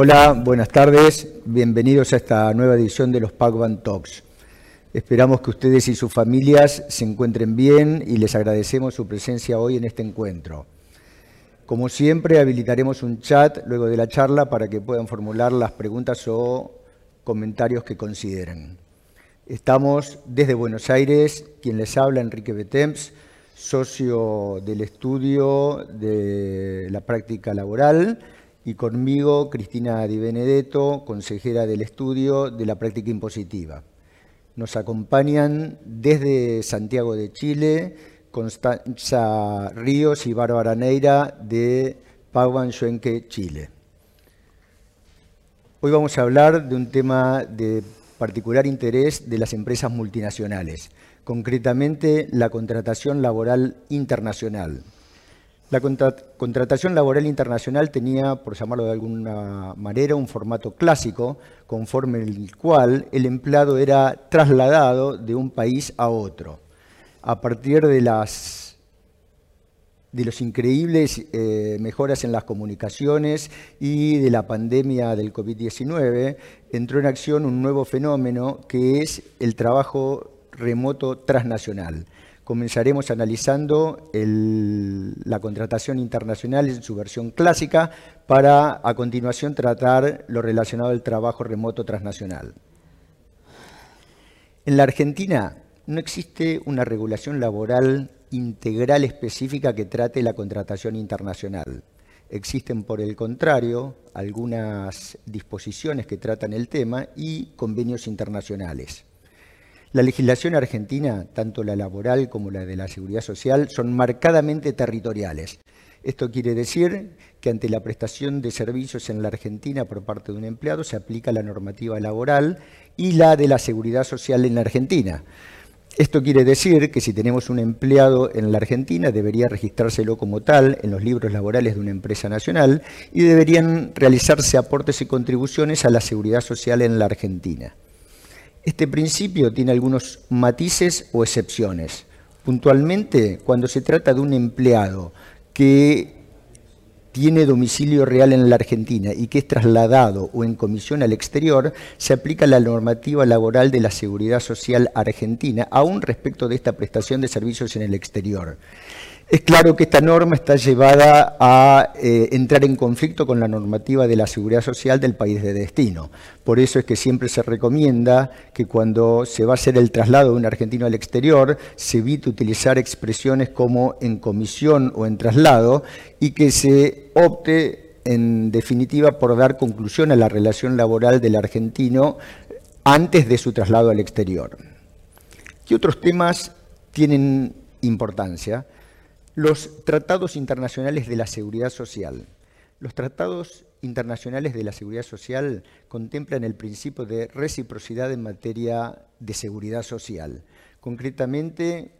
Hola, buenas tardes. Bienvenidos a esta nueva edición de los Pacban Talks. Esperamos que ustedes y sus familias se encuentren bien y les agradecemos su presencia hoy en este encuentro. Como siempre, habilitaremos un chat luego de la charla para que puedan formular las preguntas o comentarios que consideren. Estamos desde Buenos Aires, quien les habla, Enrique Betemps, socio del estudio de la práctica laboral y conmigo Cristina Di Benedetto, consejera del estudio de la práctica impositiva. Nos acompañan desde Santiago de Chile Constanza Ríos y Bárbara Neira de Paguan Xuenque, Chile. Hoy vamos a hablar de un tema de particular interés de las empresas multinacionales, concretamente la contratación laboral internacional. La contratación laboral internacional tenía, por llamarlo de alguna manera, un formato clásico, conforme el cual el empleado era trasladado de un país a otro. A partir de las de los increíbles eh, mejoras en las comunicaciones y de la pandemia del COVID-19, entró en acción un nuevo fenómeno que es el trabajo remoto transnacional comenzaremos analizando la contratación internacional en su versión clásica para a continuación tratar lo relacionado al trabajo remoto transnacional. En la Argentina no existe una regulación laboral integral específica que trate la contratación internacional. Existen, por el contrario, algunas disposiciones que tratan el tema y convenios internacionales. La legislación argentina, tanto la laboral como la de la seguridad social, son marcadamente territoriales. Esto quiere decir que ante la prestación de servicios en la Argentina por parte de un empleado se aplica la normativa laboral y la de la seguridad social en la Argentina. Esto quiere decir que si tenemos un empleado en la Argentina debería registrárselo como tal en los libros laborales de una empresa nacional y deberían realizarse aportes y contribuciones a la seguridad social en la Argentina. Este principio tiene algunos matices o excepciones. Puntualmente, cuando se trata de un empleado que tiene domicilio real en la Argentina y que es trasladado o en comisión al exterior, se aplica la normativa laboral de la Seguridad Social Argentina, aún respecto de esta prestación de servicios en el exterior. Es claro que esta norma está llevada a eh, entrar en conflicto con la normativa de la seguridad social del país de destino. Por eso es que siempre se recomienda que cuando se va a hacer el traslado de un argentino al exterior, se evite utilizar expresiones como en comisión o en traslado y que se opte en definitiva por dar conclusión a la relación laboral del argentino antes de su traslado al exterior. ¿Qué otros temas tienen importancia? Los tratados internacionales de la seguridad social. Los tratados internacionales de la seguridad social contemplan el principio de reciprocidad en materia de seguridad social. Concretamente,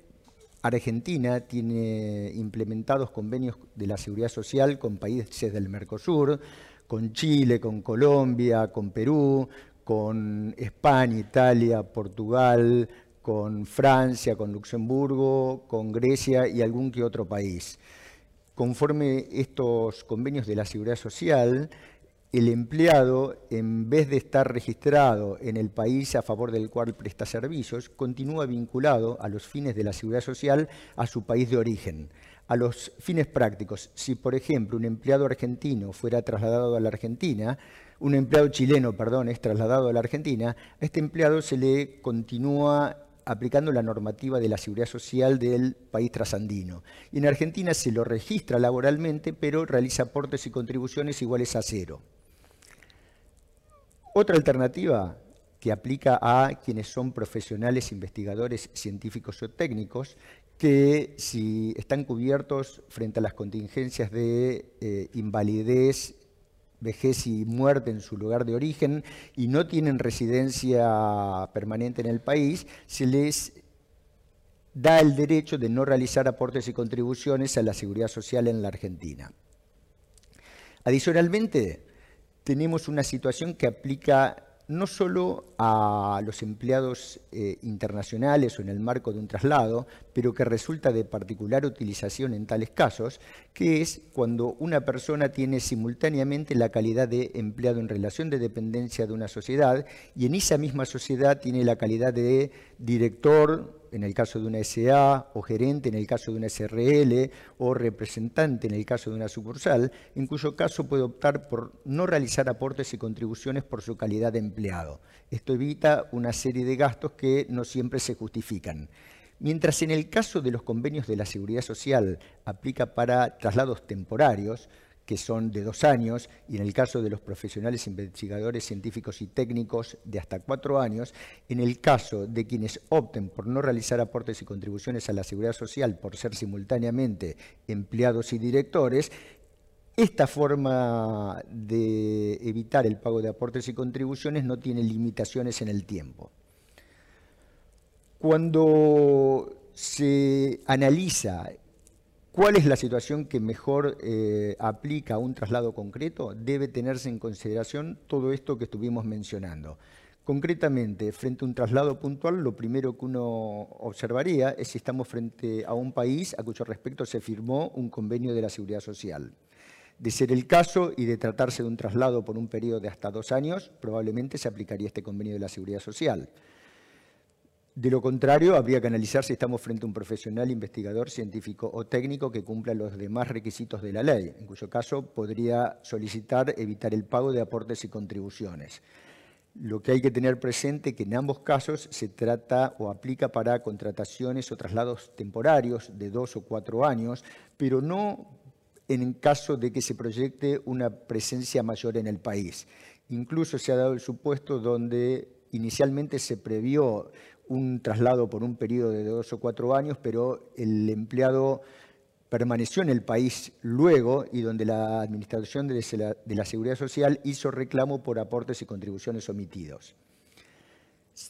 Argentina tiene implementados convenios de la seguridad social con países del Mercosur, con Chile, con Colombia, con Perú, con España, Italia, Portugal, con Francia, con Luxemburgo, con Grecia y algún que otro país. Conforme estos convenios de la Seguridad Social, el empleado, en vez de estar registrado en el país a favor del cual presta servicios, continúa vinculado a los fines de la seguridad social a su país de origen. A los fines prácticos, si por ejemplo un empleado argentino fuera trasladado a la Argentina, un empleado chileno, perdón, es trasladado a la Argentina, a este empleado se le continúa aplicando la normativa de la seguridad social del país trasandino. Y en Argentina se lo registra laboralmente, pero realiza aportes y contribuciones iguales a cero. Otra alternativa que aplica a quienes son profesionales, investigadores, científicos o técnicos, que si están cubiertos frente a las contingencias de eh, invalidez vejez y muerte en su lugar de origen y no tienen residencia permanente en el país, se les da el derecho de no realizar aportes y contribuciones a la seguridad social en la Argentina. Adicionalmente, tenemos una situación que aplica no solo a los empleados eh, internacionales o en el marco de un traslado, pero que resulta de particular utilización en tales casos, que es cuando una persona tiene simultáneamente la calidad de empleado en relación de dependencia de una sociedad y en esa misma sociedad tiene la calidad de director, en el caso de una SA, o gerente en el caso de una SRL, o representante en el caso de una sucursal, en cuyo caso puede optar por no realizar aportes y contribuciones por su calidad de empleado. Esto evita una serie de gastos que no siempre se justifican. Mientras en el caso de los convenios de la Seguridad Social aplica para traslados temporarios, que son de dos años, y en el caso de los profesionales investigadores científicos y técnicos de hasta cuatro años, en el caso de quienes opten por no realizar aportes y contribuciones a la seguridad social por ser simultáneamente empleados y directores, esta forma de evitar el pago de aportes y contribuciones no tiene limitaciones en el tiempo. Cuando se analiza ¿Cuál es la situación que mejor eh, aplica a un traslado concreto? Debe tenerse en consideración todo esto que estuvimos mencionando. Concretamente, frente a un traslado puntual, lo primero que uno observaría es si estamos frente a un país a cuyo respecto se firmó un convenio de la Seguridad Social. De ser el caso y de tratarse de un traslado por un periodo de hasta dos años, probablemente se aplicaría este convenio de la Seguridad Social. De lo contrario, habría que analizar si estamos frente a un profesional, investigador, científico o técnico que cumpla los demás requisitos de la ley, en cuyo caso podría solicitar evitar el pago de aportes y contribuciones. Lo que hay que tener presente es que en ambos casos se trata o aplica para contrataciones o traslados temporarios de dos o cuatro años, pero no en caso de que se proyecte una presencia mayor en el país. Incluso se ha dado el supuesto donde inicialmente se previó un traslado por un periodo de dos o cuatro años, pero el empleado permaneció en el país luego y donde la Administración de la Seguridad Social hizo reclamo por aportes y contribuciones omitidos.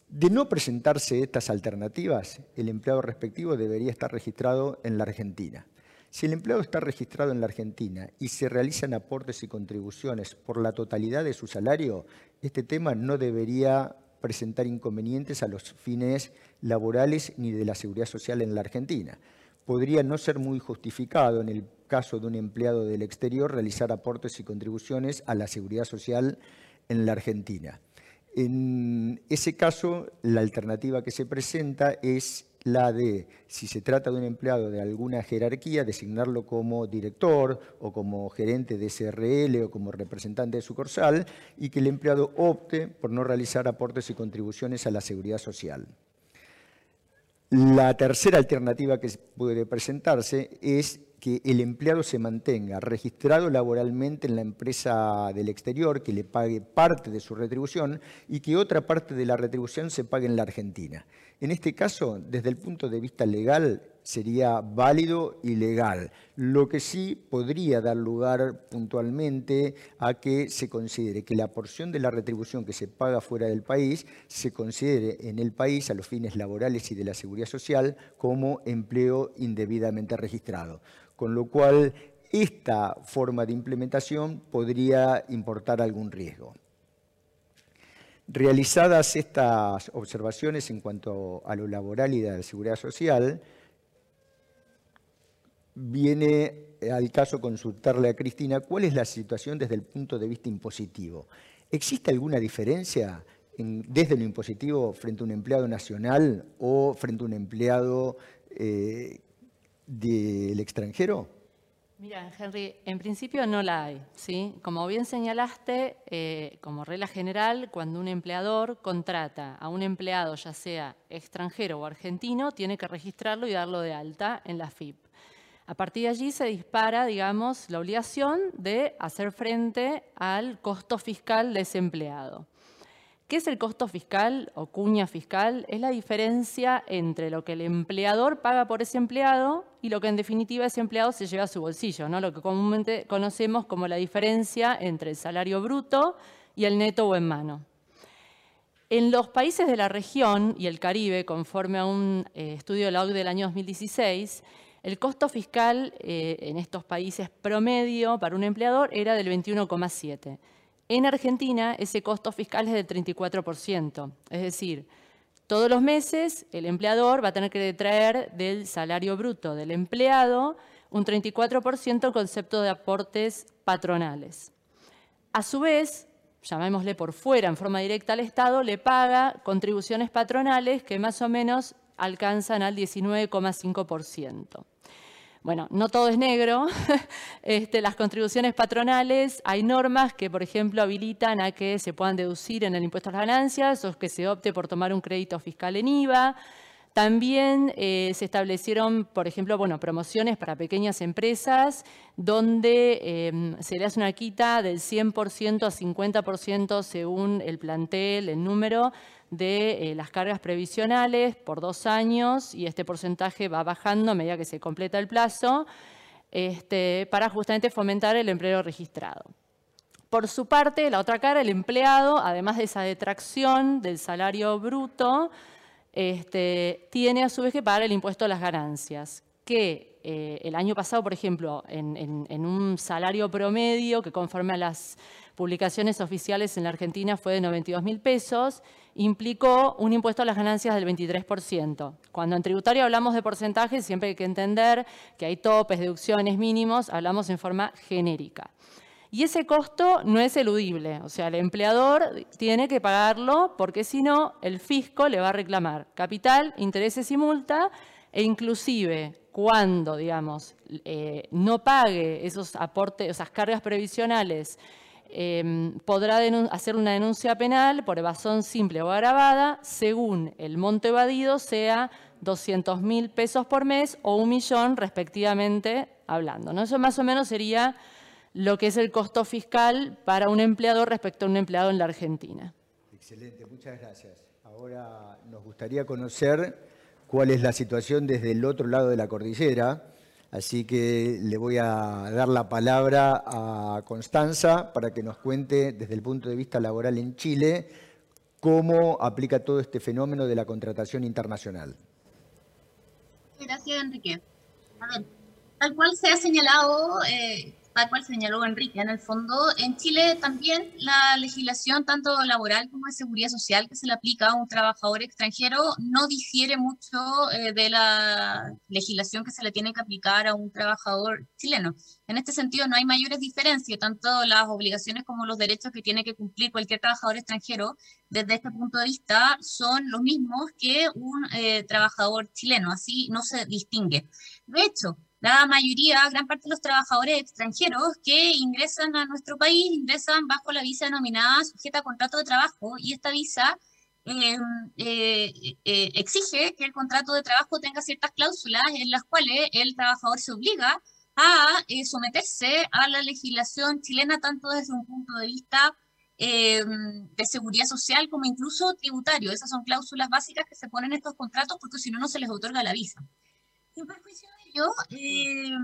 De no presentarse estas alternativas, el empleado respectivo debería estar registrado en la Argentina. Si el empleado está registrado en la Argentina y se realizan aportes y contribuciones por la totalidad de su salario, este tema no debería presentar inconvenientes a los fines laborales ni de la seguridad social en la Argentina. Podría no ser muy justificado en el caso de un empleado del exterior realizar aportes y contribuciones a la seguridad social en la Argentina. En ese caso, la alternativa que se presenta es la de, si se trata de un empleado de alguna jerarquía, designarlo como director o como gerente de SRL o como representante de sucursal y que el empleado opte por no realizar aportes y contribuciones a la seguridad social. La tercera alternativa que puede presentarse es que el empleado se mantenga registrado laboralmente en la empresa del exterior, que le pague parte de su retribución y que otra parte de la retribución se pague en la Argentina. En este caso, desde el punto de vista legal, sería válido y legal, lo que sí podría dar lugar puntualmente a que se considere que la porción de la retribución que se paga fuera del país se considere en el país a los fines laborales y de la seguridad social como empleo indebidamente registrado con lo cual esta forma de implementación podría importar algún riesgo. Realizadas estas observaciones en cuanto a lo laboral y de la seguridad social, viene al caso consultarle a Cristina cuál es la situación desde el punto de vista impositivo. ¿Existe alguna diferencia desde lo impositivo frente a un empleado nacional o frente a un empleado eh, del extranjero? Mira, Henry, en principio no la hay. ¿sí? Como bien señalaste, eh, como regla general, cuando un empleador contrata a un empleado, ya sea extranjero o argentino, tiene que registrarlo y darlo de alta en la FIP. A partir de allí se dispara, digamos, la obligación de hacer frente al costo fiscal de ese empleado. ¿Qué es el costo fiscal o cuña fiscal? Es la diferencia entre lo que el empleador paga por ese empleado y lo que en definitiva ese empleado se lleva a su bolsillo, ¿no? lo que comúnmente conocemos como la diferencia entre el salario bruto y el neto o en mano. En los países de la región y el Caribe, conforme a un eh, estudio de la OCDE del año 2016, el costo fiscal eh, en estos países promedio para un empleador era del 21,7 En Argentina ese costo fiscal es del 34%, es decir, todos los meses el empleador va a tener que detraer del salario bruto del empleado un 34% en concepto de aportes patronales. A su vez, llamémosle por fuera, en forma directa al Estado, le paga contribuciones patronales que más o menos alcanzan al 19,5%. Bueno, no todo es negro. Este, las contribuciones patronales, hay normas que, por ejemplo, habilitan a que se puedan deducir en el impuesto a las ganancias o que se opte por tomar un crédito fiscal en IVA. También eh, se establecieron, por ejemplo, bueno, promociones para pequeñas empresas donde em, se le hace una quita del 100% a 50% según el plantel, el número de eh, las cargas previsionales por dos años y este porcentaje va bajando a medida que se completa el plazo este, para justamente fomentar el empleo registrado. Por su parte, la otra cara, el empleado, además de esa detracción del salario bruto, este, tiene a su vez que pagar el impuesto a las ganancias, que eh, el año pasado, por ejemplo, en, un salario promedio que conforme a las publicaciones oficiales en la Argentina fue de 92 mil pesos, implicó un impuesto a las ganancias del 23%. Cuando en tributario hablamos de porcentajes, siempre hay que entender que hay topes, deducciones mínimos, hablamos en forma genérica. Y ese costo no es eludible, o sea, el empleador tiene que pagarlo porque si no, el fisco le va a reclamar capital, intereses y multa, e inclusive cuando, digamos, eh, no pague esos aportes, esas cargas previsionales, em, podrá hacer una denuncia penal por evasión simple o agravada, según el monto evadido sea 200 mil pesos por mes o un millón respectivamente hablando. Eso más o menos sería lo que es el costo fiscal para un empleador respecto a un empleado en la Argentina. Excelente, muchas gracias. Ahora nos gustaría conocer cuál es la situación desde el otro lado de la cordillera, así que le voy a dar la palabra a Constanza para que nos cuente desde el punto de vista laboral en Chile cómo aplica todo este fenómeno de la contratación internacional. Gracias, Enrique. A ver, tal cual se ha señalado, eh, tal cual señaló Enrique, en el fondo, en Chile también la legislación, tanto laboral como de seguridad social, que se le aplica a un trabajador extranjero, no difiere mucho eh, de la legislación que se le tiene que aplicar a un trabajador chileno. En este sentido, no hay mayores diferencias, tanto las obligaciones como los derechos que tiene que cumplir cualquier trabajador extranjero, desde este punto de vista, son los mismos que un eh, trabajador chileno, así no se distingue. De hecho, la mayoría, gran parte de los trabajadores extranjeros que ingresan a nuestro país ingresan bajo la visa denominada sujeta a contrato de trabajo y esta visa em, eh, eh, exige que el contrato de trabajo tenga ciertas cláusulas en las cuales el trabajador se obliga a eh, someterse a la legislación chilena tanto desde un punto de vista em, de seguridad social como incluso tributario. Esas son cláusulas básicas que se ponen en estos contratos porque si no, no se les otorga la visa. Sin perjuicio de ello, eh,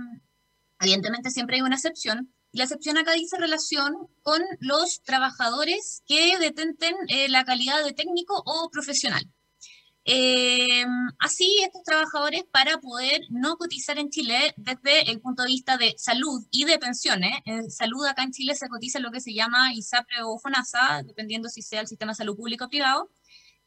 evidentemente siempre hay una excepción. La excepción acá dice relación con los trabajadores que detenten eh, la calidad de técnico o profesional. Eh, así, estos trabajadores, para poder no cotizar en Chile desde el punto de vista de salud y de pensiones, en salud acá en Chile se cotiza lo que se llama ISAPRE o FONASA, dependiendo si sea el sistema de salud público o privado,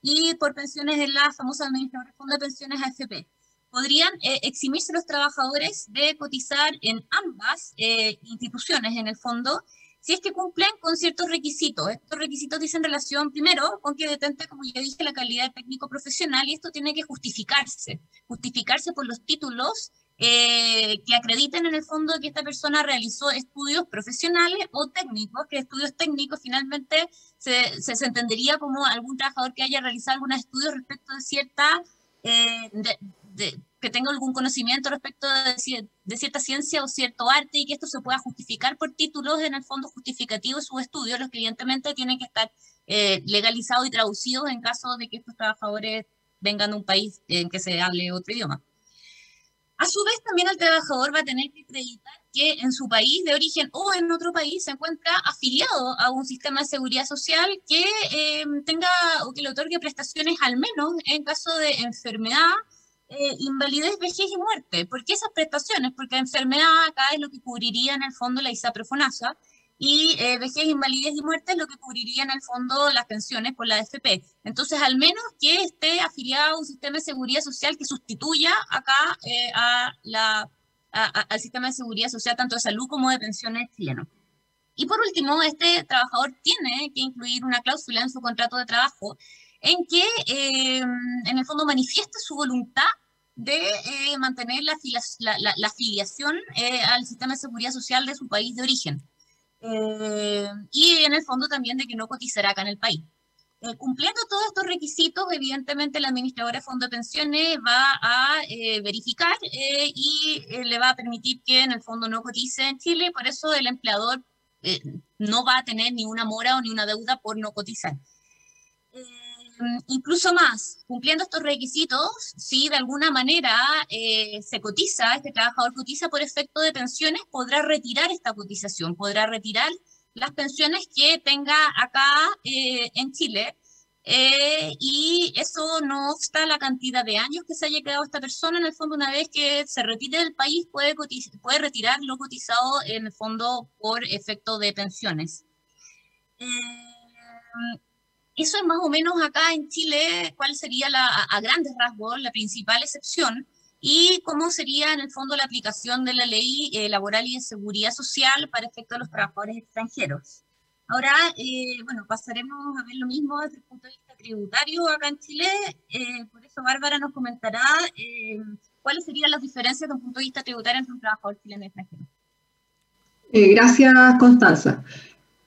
y por pensiones en la famosa administración de pensiones AFP podrían eh, eximirse los trabajadores de cotizar en ambas eh, instituciones, en el fondo, si es que cumplen con ciertos requisitos. Estos requisitos dicen relación, primero, con que detente, como ya dije, la calidad técnico profesional y esto tiene que justificarse, justificarse por los títulos eh, que acrediten en el fondo que esta persona realizó estudios profesionales o técnicos, que estudios técnicos finalmente se, se, entendería como algún trabajador que haya realizado algunos estudios respecto de cierta que tenga algún conocimiento respecto de, cierta ciencia o cierto arte y que esto se pueda justificar por títulos en el fondo justificativo de sus estudios, los que evidentemente tienen que estar eh, legalizados y traducidos en caso de que estos trabajadores vengan de un país en que se hable otro idioma. A su vez, también el trabajador va a tener que acreditar que en su país de origen o en otro país se encuentra afiliado a un sistema de seguridad social que eh, tenga o que le otorgue prestaciones al menos en caso de enfermedad, eh, invalidez, vejez y muerte. ¿Por qué esas prestaciones? Porque enfermedad acá es lo que cubriría en el fondo la ISAPRE-FONASA y eh, vejez, invalidez y muerte es lo que cubriría en el fondo las pensiones por la AFP. Entonces, al menos que esté afiliado a un sistema de seguridad social que sustituya acá eh, a la, al sistema de seguridad social, tanto de salud como de pensiones chileno. Y por último, este trabajador tiene que incluir una cláusula en su contrato de trabajo en que, eh, en el fondo, manifieste su voluntad de mantener la, la afiliación al sistema de seguridad social de su país de origen. Eh, y en el fondo también de que no cotizará acá en el país. Eh, cumpliendo todos estos requisitos, evidentemente la administradora de fondo de pensiones va a eh, verificar y le va a permitir que en el fondo no cotice en Chile, por eso el empleador no va a tener ni una mora o ni una deuda por no cotizar. Mm, incluso más, cumpliendo estos requisitos, si de alguna manera eh, se cotiza, este trabajador cotiza por efecto de pensiones, podrá retirar esta cotización, podrá retirar las pensiones que tenga acá eh, en Chile. Eh, y eso no obsta la cantidad de años que se haya quedado esta persona, en el fondo una vez que se retire del país puede, puede retirar lo cotizado en el fondo por efecto de pensiones. Eso es más o menos acá en Chile, cuál sería la, a grandes rasgos la principal excepción y cómo sería en el fondo la aplicación de la ley eh, laboral y de seguridad social para efecto de los trabajadores extranjeros. Ahora, eh, bueno, pasaremos a ver lo mismo desde el punto de vista tributario acá en Chile. Eh, por eso Bárbara nos comentará cuáles serían las diferencias desde un punto de vista tributario entre un trabajador chileno y extranjero. gracias, Constanza.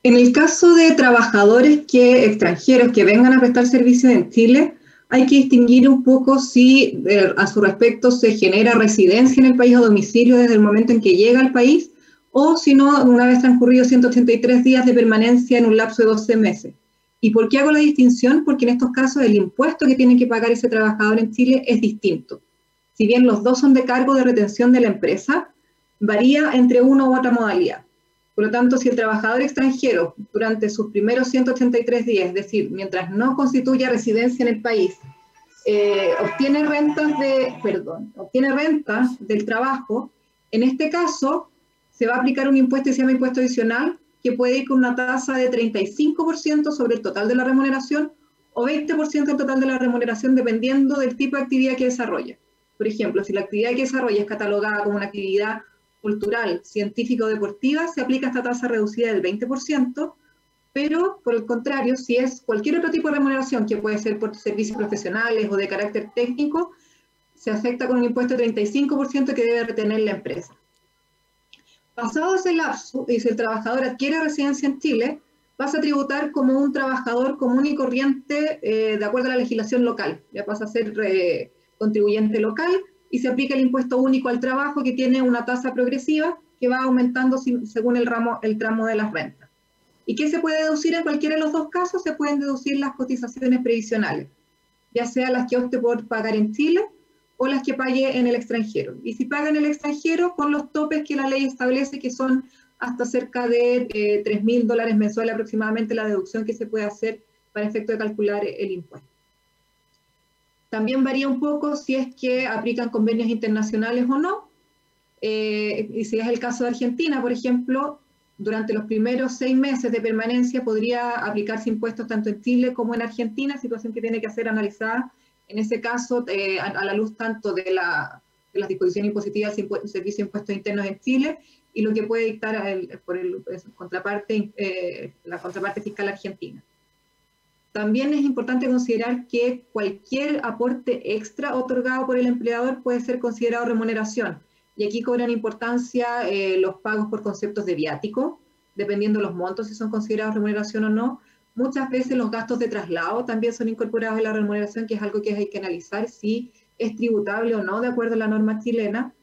En el caso de trabajadores que, extranjeros que vengan a prestar servicios en Chile, hay que distinguir un poco si eh, a su respecto se genera residencia en el país o domicilio desde el momento en que llega al país, o si no, una vez transcurridos 183 días de permanencia en un lapso de 12 meses. ¿Y por qué hago la distinción? Porque en estos casos el impuesto que tiene que pagar ese trabajador en Chile es distinto. Si bien los dos son de cargo de retención de la empresa, varía entre una u otra modalidad. Por lo tanto, si el trabajador extranjero durante sus primeros 183 días, es decir, mientras no constituya residencia en el país, eh, obtiene rentas de, perdón, obtiene rentas del trabajo, en este caso se va a aplicar un impuesto que se llama impuesto adicional, que puede ir con una tasa de 35% sobre el total de la remuneración o 20% del total de la remuneración dependiendo del tipo de actividad que desarrolla. Por ejemplo, si la actividad que desarrolla es catalogada como una actividad cultural, científico, deportiva, se aplica esta tasa reducida del 20%, pero por el contrario, si es cualquier otro tipo de remuneración, que puede ser por servicios profesionales o de carácter técnico, se afecta con un impuesto de 35% que debe retener la empresa. Pasado ese lapso, y si el trabajador adquiere residencia en Chile, pasa a tributar como un trabajador común y corriente eh, de acuerdo a la legislación local. Ya pasa a ser eh, contribuyente local y se aplica el impuesto único al trabajo que tiene una tasa progresiva que va aumentando según el, ramo, el tramo de las rentas. ¿Y qué se puede deducir en cualquiera de los dos casos? Se pueden deducir las cotizaciones previsionales, ya sea las que opte por pagar en Chile o las que pague en el extranjero. Y si paga en el extranjero, con los topes que la ley establece, que son hasta cerca de eh, 3 mil dólares mensuales aproximadamente la deducción que se puede hacer para efecto de calcular el impuesto. También varía un poco si es que aplican convenios internacionales o no. Eh, y si es el caso de Argentina, por ejemplo, durante los primeros seis meses de permanencia podría aplicarse impuestos tanto en Chile como en Argentina, situación que tiene que ser analizada en ese caso a, la luz tanto de, la, las disposiciones impositivas del servicio de impuestos internos en Chile y lo que puede dictar por eh, la contraparte fiscal argentina. También es importante considerar que cualquier aporte extra otorgado por el empleador puede ser considerado remuneración. Y aquí cobran importancia eh, los pagos por conceptos de viático, dependiendo de los montos, si son considerados remuneración o no. Muchas veces los gastos de traslado también son incorporados en la remuneración, que es algo que hay que analizar si es tributable o no de acuerdo a la norma chilena.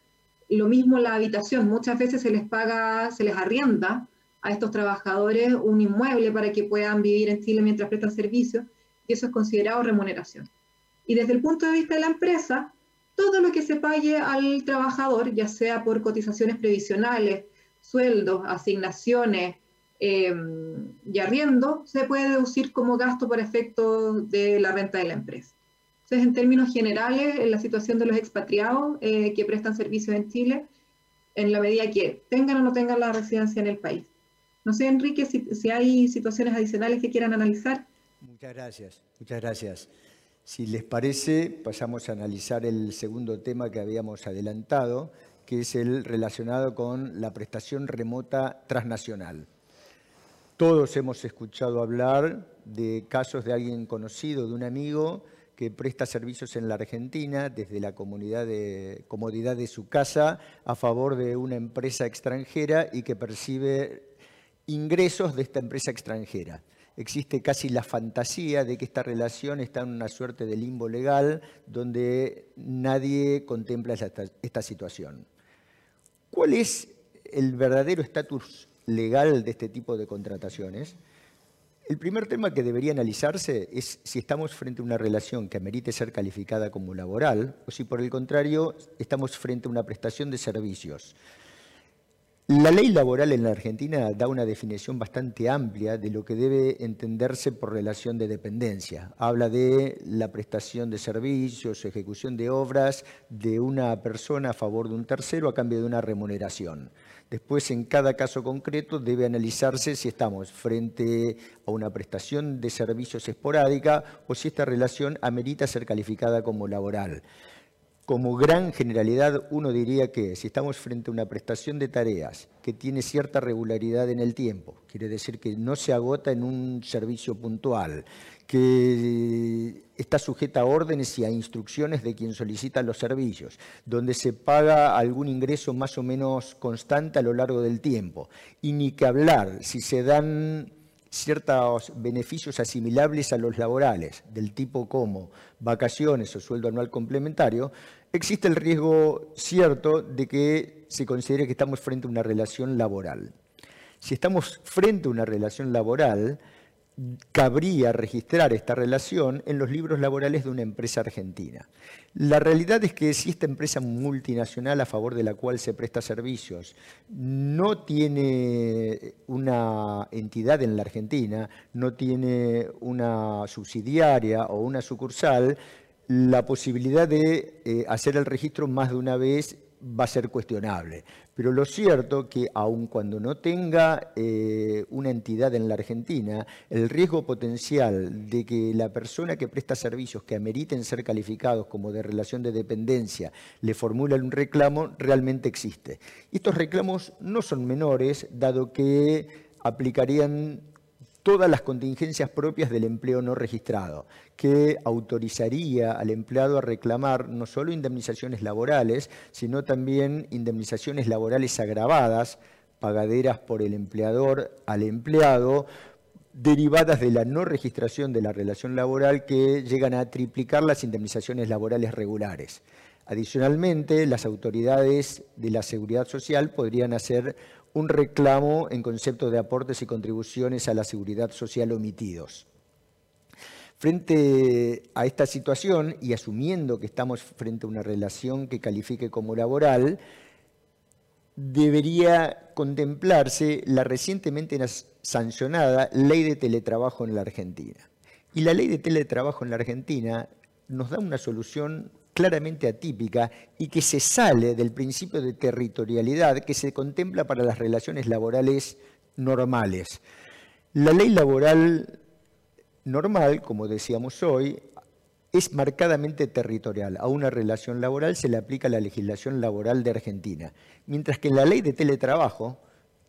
Lo mismo la habitación, muchas veces se les paga, se les arrienda a estos trabajadores un inmueble para que puedan vivir en Chile mientras prestan servicios, y eso es considerado remuneración. Y desde el punto de vista de la empresa, todo lo que se pague al trabajador, ya sea por cotizaciones previsionales, sueldos, asignaciones em, y arriendo, se puede deducir como gasto por efecto de la renta de la empresa. Entonces, en términos generales, en la situación de los expatriados eh, que prestan servicios en Chile, en la medida que tengan o no tengan la residencia en el país. No sé, Enrique, si, hay situaciones adicionales que quieran analizar. Muchas gracias, muchas gracias. Si les parece, pasamos a analizar el segundo tema que habíamos adelantado, que es el relacionado con la prestación remota transnacional. Todos hemos escuchado hablar de casos de alguien conocido, de un amigo que presta servicios en la Argentina desde la comunidad de, comodidad de su casa a favor de una empresa extranjera y que percibe ingresos de esta empresa extranjera. Existe casi la fantasía de que esta relación está en una suerte de limbo legal donde nadie contempla esta, situación. ¿Cuál es el verdadero estatus legal de este tipo de contrataciones? El primer tema que debería analizarse es si estamos frente a una relación que amerite ser calificada como laboral o si por el contrario estamos frente a una prestación de servicios. La ley laboral en la Argentina da una definición bastante amplia de lo que debe entenderse por relación de dependencia. Habla de la prestación de servicios, ejecución de obras de una persona a favor de un tercero a cambio de una remuneración. Después, en cada caso concreto, debe analizarse si estamos frente a una prestación de servicios esporádica o si esta relación amerita ser calificada como laboral. Como gran generalidad, uno diría que si estamos frente a una prestación de tareas que tiene cierta regularidad en el tiempo, quiere decir que no se agota en un servicio puntual, que está sujeta a órdenes y a instrucciones de quien solicita los servicios, donde se paga algún ingreso más o menos constante a lo largo del tiempo, y ni que hablar si se dan ciertos beneficios asimilables a los laborales, del tipo como vacaciones o sueldo anual complementario, existe el riesgo cierto de que se considere que estamos frente a una relación laboral. Si estamos frente a una relación laboral, cabría registrar esta relación en los libros laborales de una empresa argentina. La realidad es que si esta empresa multinacional a favor de la cual se presta servicios no tiene una entidad en la Argentina, no tiene una subsidiaria o una sucursal, la posibilidad de eh, hacer el registro más de una vez va a ser cuestionable. Pero lo cierto que aun cuando no tenga eh, una entidad en la Argentina, el riesgo potencial de que la persona que presta servicios que ameriten ser calificados como de relación de dependencia le formule un reclamo realmente existe. Estos reclamos no son menores, dado que aplicarían todas las contingencias propias del empleo no registrado, que autorizaría al empleado a reclamar no solo indemnizaciones laborales, sino también indemnizaciones laborales agravadas, pagaderas por el empleador al empleado, derivadas de la no registración de la relación laboral que llegan a triplicar las indemnizaciones laborales regulares. Adicionalmente, las autoridades de la seguridad social podrían hacer un reclamo en concepto de aportes y contribuciones a la seguridad social omitidos. Frente a esta situación y asumiendo que estamos frente a una relación que califique como laboral, debería contemplarse la recientemente sancionada ley de teletrabajo en la Argentina. Y la ley de teletrabajo en la Argentina nos da una solución claramente atípica y que se sale del principio de territorialidad que se contempla para las relaciones laborales normales. La ley laboral normal, como decíamos hoy, es marcadamente territorial. A una relación laboral se le aplica la legislación laboral de Argentina, mientras que la ley de teletrabajo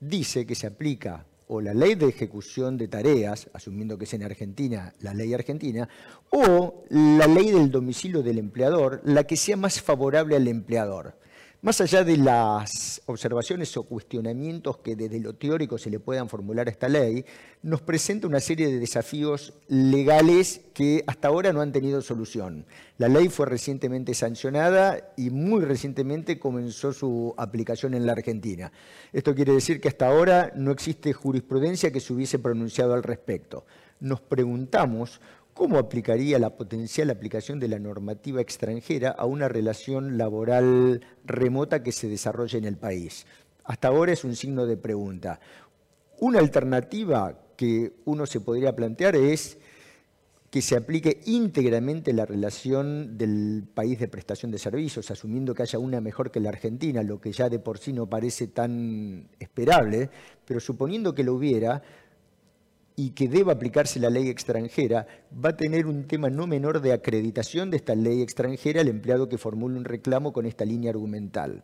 dice que se aplica o la ley de ejecución de tareas, asumiendo que es en Argentina la ley argentina, o la ley del domicilio del empleador, la que sea más favorable al empleador. Más allá de las observaciones o cuestionamientos que desde lo teórico se le puedan formular a esta ley, nos presenta una serie de desafíos legales que hasta ahora no han tenido solución. La ley fue recientemente sancionada y muy recientemente comenzó su aplicación en la Argentina. Esto quiere decir que hasta ahora no existe jurisprudencia que se hubiese pronunciado al respecto. Nos preguntamos ¿Cómo aplicaría la potencial aplicación de la normativa extranjera a una relación laboral remota que se desarrolle en el país? Hasta ahora es un signo de pregunta. Una alternativa que uno se podría plantear es que se aplique íntegramente la relación del país de prestación de servicios, asumiendo que haya una mejor que la Argentina, lo que ya de por sí no parece tan esperable, pero suponiendo que lo hubiera y que deba aplicarse la ley extranjera, va a tener un tema no menor de acreditación de esta ley extranjera el empleado que formule un reclamo con esta línea argumental.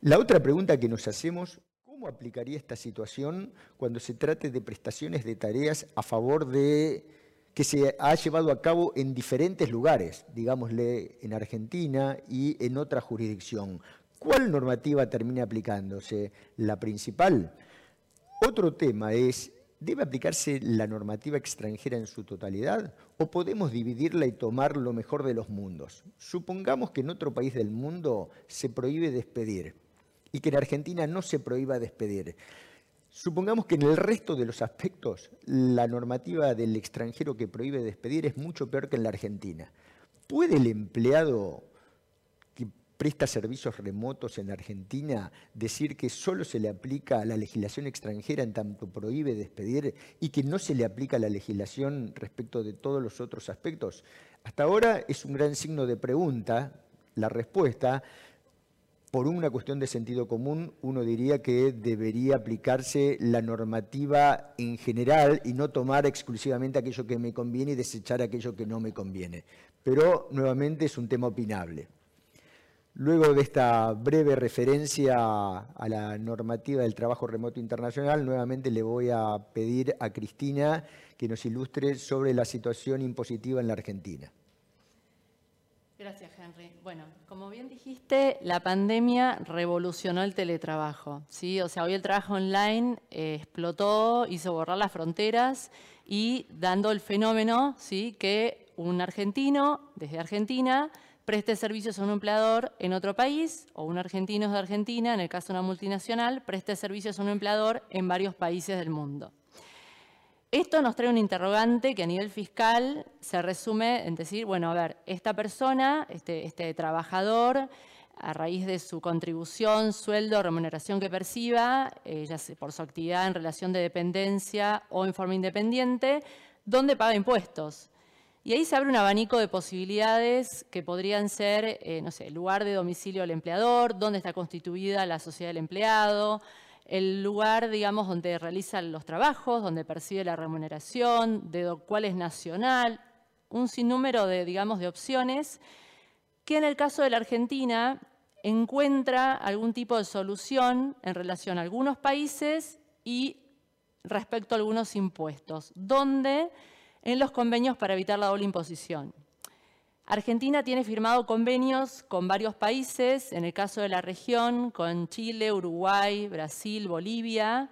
La otra pregunta que nos hacemos, ¿cómo aplicaría esta situación cuando se trate de prestaciones de tareas a favor de que se ha llevado a cabo en diferentes lugares, digámosle en Argentina y en otra jurisdicción. ¿Cuál normativa termina aplicándose? ¿La principal? Otro tema es, ¿debe aplicarse la normativa extranjera en su totalidad o podemos dividirla y tomar lo mejor de los mundos? Supongamos que en otro país del mundo se prohíbe despedir y que en Argentina no se prohíba despedir. Supongamos que en el resto de los aspectos la normativa del extranjero que prohíbe despedir es mucho peor que en la Argentina. ¿Puede el empleado presta servicios remotos en Argentina decir que solo se le aplica la legislación extranjera en tanto prohíbe despedir y que no se le aplica la legislación respecto de todos los otros aspectos? Hasta ahora es un gran signo de pregunta la respuesta, por una cuestión de sentido común, uno diría que debería aplicarse la normativa en general y no tomar exclusivamente aquello que me conviene y desechar aquello que no me conviene. Pero nuevamente es un tema opinable. Luego de esta breve referencia a la normativa del trabajo remoto internacional, nuevamente le voy a pedir a Cristina que nos ilustre sobre la situación impositiva en la Argentina. Gracias, Henry. Bueno, como bien dijiste, la pandemia revolucionó el teletrabajo, ¿sí? O sea, hoy el trabajo online eh, explotó, hizo borrar las fronteras y dando el fenómeno, ¿sí? Que un argentino desde Argentina preste servicios a un empleador en otro país o un argentino de Argentina, en el caso de una multinacional, preste servicios a un empleador en varios países del mundo. Esto nos trae un interrogante que a nivel fiscal se resume en decir, bueno, a ver, esta persona, este, este trabajador, a raíz de su contribución, sueldo, remuneración que perciba, eh, ya sea por su actividad en relación de dependencia o en forma independiente, ¿dónde paga impuestos? Y ahí se abre un abanico de posibilidades que podrían ser, eh, no sé, lugar de domicilio del empleador, dónde está constituida la sociedad del empleado, el lugar, digamos, donde realizan los trabajos, donde percibe la remuneración, de cuál es nacional, un sinnúmero de, digamos, de opciones que en el caso de la Argentina encuentra algún tipo de solución en relación a algunos países y respecto a algunos impuestos, donde en los convenios para evitar la doble imposición. Argentina tiene firmado convenios con varios países, en el caso de la región, con Chile, Uruguay, Brasil, Bolivia,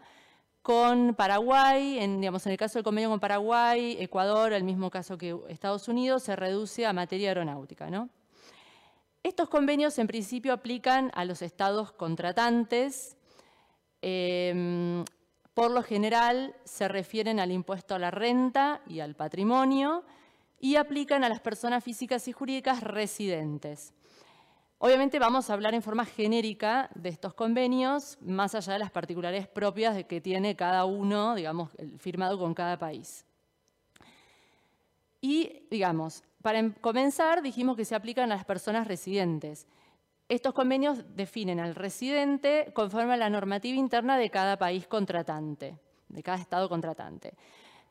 con Paraguay, en, el caso del convenio con Paraguay, Ecuador, el mismo caso que Estados Unidos, se reduce a materia aeronáutica. Estos convenios en principio aplican a los estados contratantes, em, por lo general se refieren al impuesto a la renta y al patrimonio, y aplican a las personas físicas y jurídicas residentes. Obviamente vamos a hablar en forma genérica de estos convenios, más allá de las particularidades propias de que tiene cada uno, digamos, firmado con cada país. Y, digamos, para em, comenzar, dijimos que se aplican a las personas residentes. Estos convenios definen al residente conforme a la normativa interna de cada país contratante, de cada estado contratante.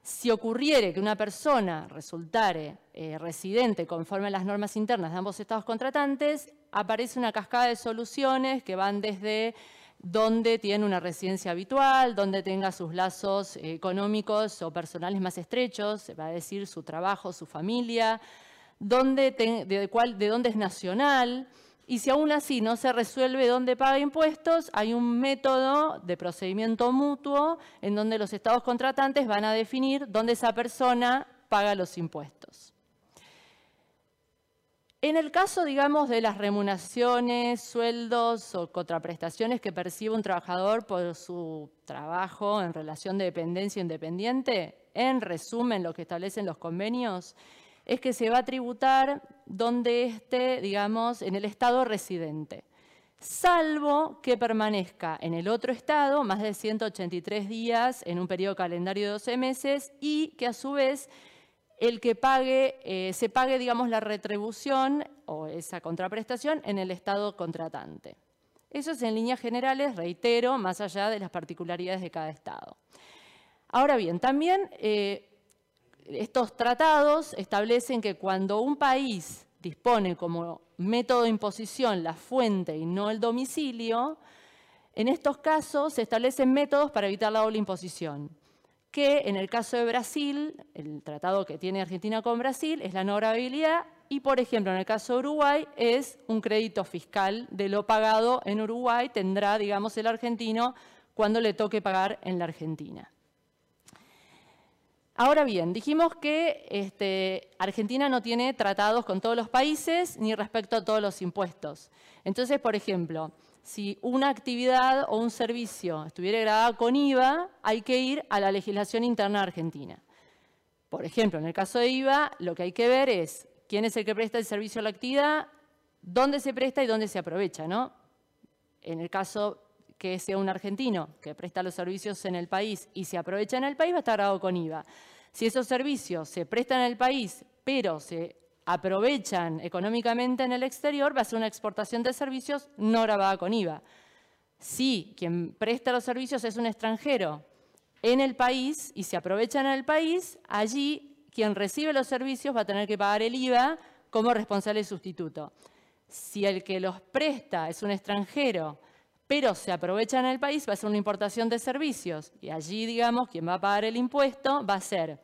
Si ocurriere que una persona resultare eh, residente conforme a las normas internas de ambos estados contratantes, aparece una cascada de soluciones que van desde donde tiene una residencia habitual, donde tenga sus lazos económicos o personales más estrechos, se va a decir su trabajo, su familia, de dónde es nacional, y si aún así no se resuelve dónde paga impuestos, hay un método de procedimiento mutuo en donde los estados contratantes van a definir dónde esa persona paga los impuestos. En el caso, digamos, de las remuneraciones, sueldos o contraprestaciones que percibe un trabajador por su trabajo en relación de dependencia independiente, en resumen lo que establecen los convenios, es que se va a tributar donde esté, digamos, en el estado residente, salvo que permanezca en el otro estado más de 183 días en un periodo calendario de 12 meses y que a su vez el que pague, eh, se pague, digamos, la retribución o esa contraprestación en el Estado contratante. Eso es en líneas generales, reitero, más allá de las particularidades de cada Estado. Ahora bien, también eh, estos tratados establecen que cuando un país dispone como método de imposición la fuente y no el domicilio, en estos casos se establecen métodos para evitar la doble imposición que en el caso de Brasil, el tratado que tiene Argentina con Brasil es la no gravabilidad y, por ejemplo, en el caso de Uruguay es un crédito fiscal de lo pagado en Uruguay, tendrá, digamos, el argentino cuando le toque pagar en la Argentina. Ahora bien, dijimos que este, Argentina no tiene tratados con todos los países ni respecto a todos los impuestos. Entonces, por ejemplo, si una actividad o un servicio estuviera grabada con IVA, hay que ir a la legislación interna argentina. Por ejemplo, en el caso de IVA, lo que hay que ver es quién es el que presta el servicio a la actividad, dónde se presta y dónde se aprovecha, ¿no? En el caso que sea un argentino que presta los servicios en el país y se aprovecha en el país, va a estar grabado con IVA. Si esos servicios se prestan en el país, pero se aprovechan económicamente en el exterior, va a ser una exportación de servicios no grabada con IVA. Si quien presta los servicios es un extranjero en el país y se aprovechan en el país, allí quien recibe los servicios va a tener que pagar el IVA como responsable sustituto. Si el que los presta es un extranjero, pero se aprovecha en el país, va a ser una importación de servicios. Y allí, digamos, quien va a pagar el impuesto va a ser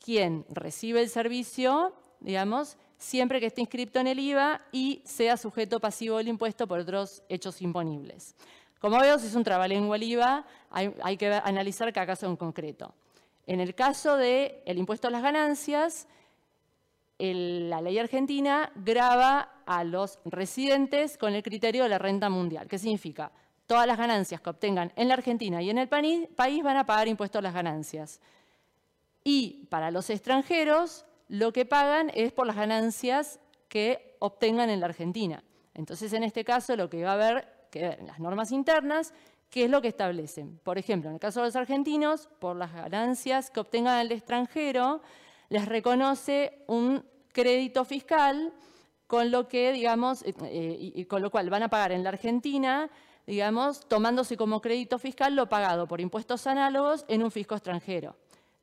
quien recibe el servicio digamos, siempre que esté inscrito en el IVA y sea sujeto pasivo del impuesto por otros hechos imponibles. Como veo, si es un trabalengua el IVA, hay, que analizar cada caso en concreto. En el caso del impuesto a las ganancias, la ley argentina grava a los residentes con el criterio de la renta mundial. ¿Qué significa? Todas las ganancias que obtengan en la Argentina y en el país van a pagar impuestos a las ganancias. Y para los extranjeros, lo que pagan es por las ganancias que obtengan en la Argentina. Entonces, en este caso, lo que va a haber que ver en las normas internas, ¿qué es lo que establecen? Por ejemplo, en el caso de los argentinos, por las ganancias que obtengan en el extranjero, les reconoce un crédito fiscal con lo que, digamos, eh, y, con lo cual van a pagar en la Argentina, digamos, tomándose como crédito fiscal lo pagado por impuestos análogos en un fisco extranjero.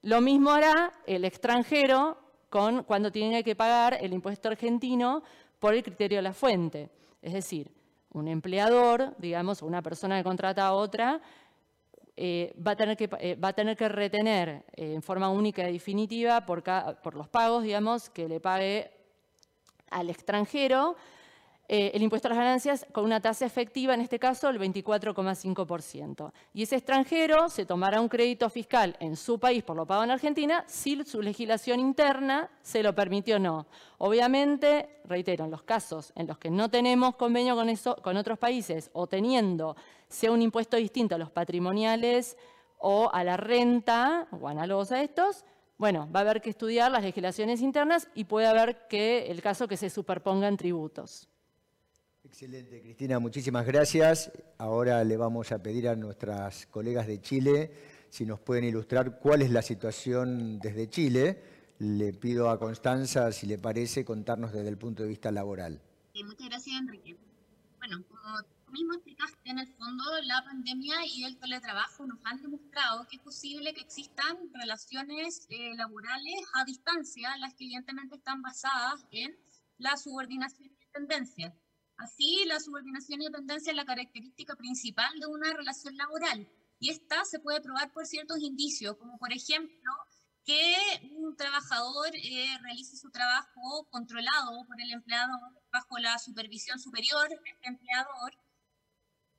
Lo mismo hará el extranjero con cuando tiene que pagar el impuesto argentino por el criterio de la fuente. Es decir, un empleador, digamos, una persona que contrata a otra, eh, va, a tener que, eh, que retener eh, en forma única y definitiva por, por los pagos, digamos, que le pague al extranjero eh, el impuesto a las ganancias con una tasa efectiva, en este caso, el 24,5%. Y ese extranjero se tomará un crédito fiscal en su país por lo pago en Argentina si su legislación interna se lo permitió o no. Obviamente, reitero, en los casos en los que no tenemos convenio con, otros países o teniendo sea un impuesto distinto a los patrimoniales o a la renta o análogos a estos, bueno, va a haber que estudiar las legislaciones internas y puede haber que el caso que se superpongan tributos. Excelente, Cristina, muchísimas gracias. Ahora le vamos a pedir a nuestras colegas de Chile si nos pueden ilustrar cuál es la situación desde Chile. Le pido a Constanza, si le parece, contarnos desde el punto de vista laboral. Sí, muchas gracias, Enrique. Bueno, como mismo explicaste, en el fondo la pandemia y el teletrabajo nos han demostrado que es posible que existan relaciones eh, laborales a distancia, las que evidentemente están basadas en la subordinación y dependencia. Así, la subordinación y dependencia es la característica principal de una relación laboral y esta se puede probar por ciertos indicios, como por ejemplo que un trabajador eh, realice su trabajo controlado por el empleador bajo la supervisión superior de este empleador.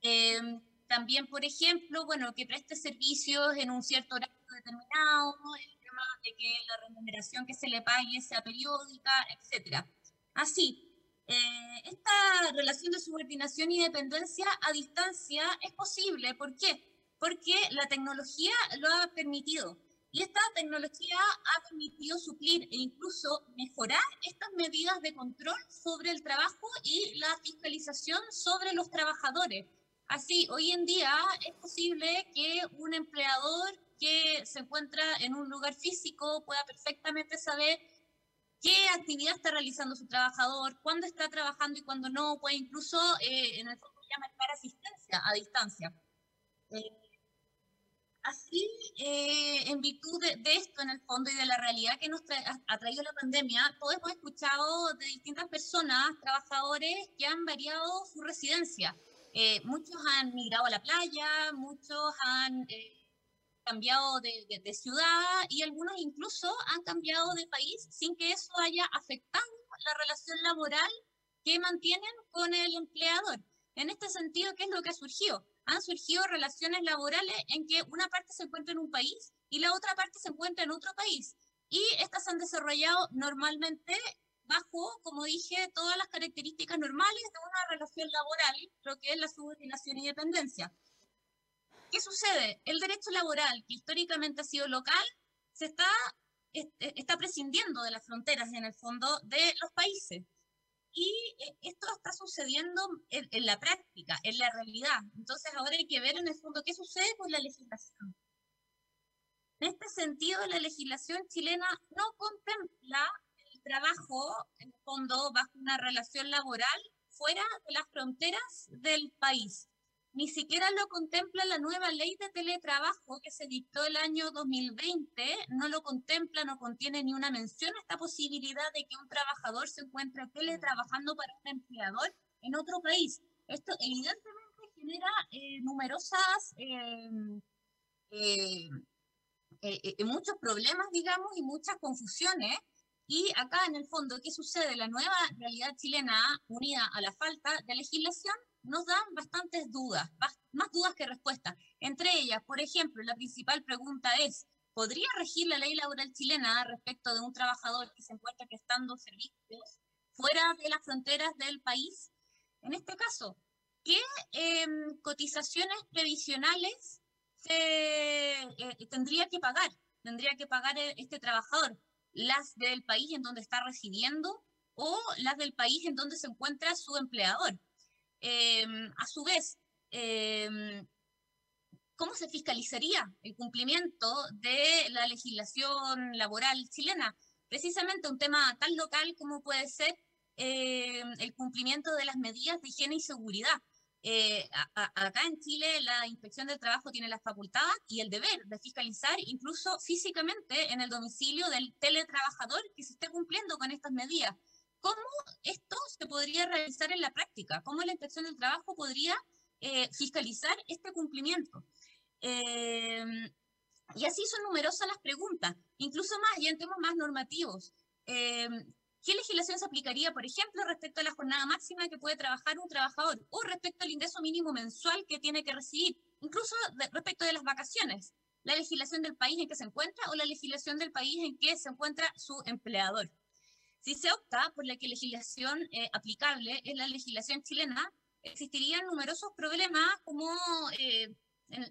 Eh, también, por ejemplo, bueno, que preste servicios en un cierto horario determinado, el tema de que la remuneración que se le pague sea periódica, etc. Así, eh, esta relación de subordinación y dependencia a distancia es posible. ¿Por qué? Porque la tecnología lo ha permitido. Y esta tecnología ha permitido suplir e incluso mejorar estas medidas de control sobre el trabajo y la fiscalización sobre los trabajadores. Así, hoy en día es posible que un empleador que se encuentra en un lugar físico pueda perfectamente saber qué actividad está realizando su trabajador, cuándo está trabajando y cuándo no, puede incluso eh, en el fondo ya marcar asistencia a distancia. Eh, así, eh, en virtud de, esto en el fondo y de la realidad que nos ha traído la pandemia, todos hemos escuchado de distintas personas, trabajadores, que han variado su residencia. Muchos han migrado a la playa, muchos han cambiado de, ciudad y algunos incluso han cambiado de país sin que eso haya afectado la relación laboral que mantienen con el empleador. En este sentido, ¿qué es lo que ha surgido? Han surgido relaciones laborales en que una parte se encuentra en un país y la otra parte se encuentra en otro país. Y estas han desarrollado normalmente bajo, como dije, todas las características normales de una relación laboral, lo que es la subordinación y dependencia. ¿Qué sucede? El derecho laboral, que históricamente ha sido local, se está, está prescindiendo de las fronteras en el fondo de los países. Y eh, esto está sucediendo en, la práctica, en la realidad. Entonces ahora hay que ver en el fondo qué sucede con la legislación. En este sentido, la legislación chilena no contempla trabajo, en el fondo, bajo una relación laboral fuera de las fronteras del país ni siquiera lo contempla la nueva ley de teletrabajo que se dictó el año 2020, no lo contempla, no contiene ni una mención a esta posibilidad de que un trabajador se encuentre teletrabajando para un empleador en otro país. Esto evidentemente genera eh, numerosas, eh, eh, muchos problemas, digamos, y muchas confusiones. Y acá, en el fondo, ¿qué sucede? La nueva realidad chilena, unida a la falta de legislación, nos dan bastantes dudas, más dudas que respuestas. Entre ellas, por ejemplo, la principal pregunta es, ¿podría regir la ley laboral chilena respecto de un trabajador que se encuentra prestando servicios fuera de las fronteras del país? En este caso, ¿qué em, cotizaciones previsionales eh, tendría que pagar? Tendría que pagar e-, este trabajador, las del país en donde está residiendo o las del país en donde se encuentra su empleador. Em, a su vez, em, ¿cómo se fiscalizaría el cumplimiento de la legislación laboral chilena? Precisamente un tema tan local como puede ser em, el cumplimiento de las medidas de higiene y seguridad. Eh, acá en Chile la inspección del trabajo tiene la facultad y el deber de fiscalizar incluso físicamente en el domicilio del teletrabajador que se esté cumpliendo con estas medidas. ¿Cómo esto se podría realizar en la práctica? ¿Cómo la inspección del trabajo podría eh, fiscalizar este cumplimiento? Eh, y así son numerosas las preguntas, incluso más, y en temas más normativos. ¿Qué legislación se aplicaría, por ejemplo, respecto a la jornada máxima que puede trabajar un trabajador o respecto al ingreso mínimo mensual que tiene que recibir, incluso respecto de las vacaciones? ¿La legislación del país en que se encuentra o la legislación del país en que se encuentra su empleador? Si se opta por la que legislación eh, aplicable es la legislación chilena, existirían numerosos problemas como eh,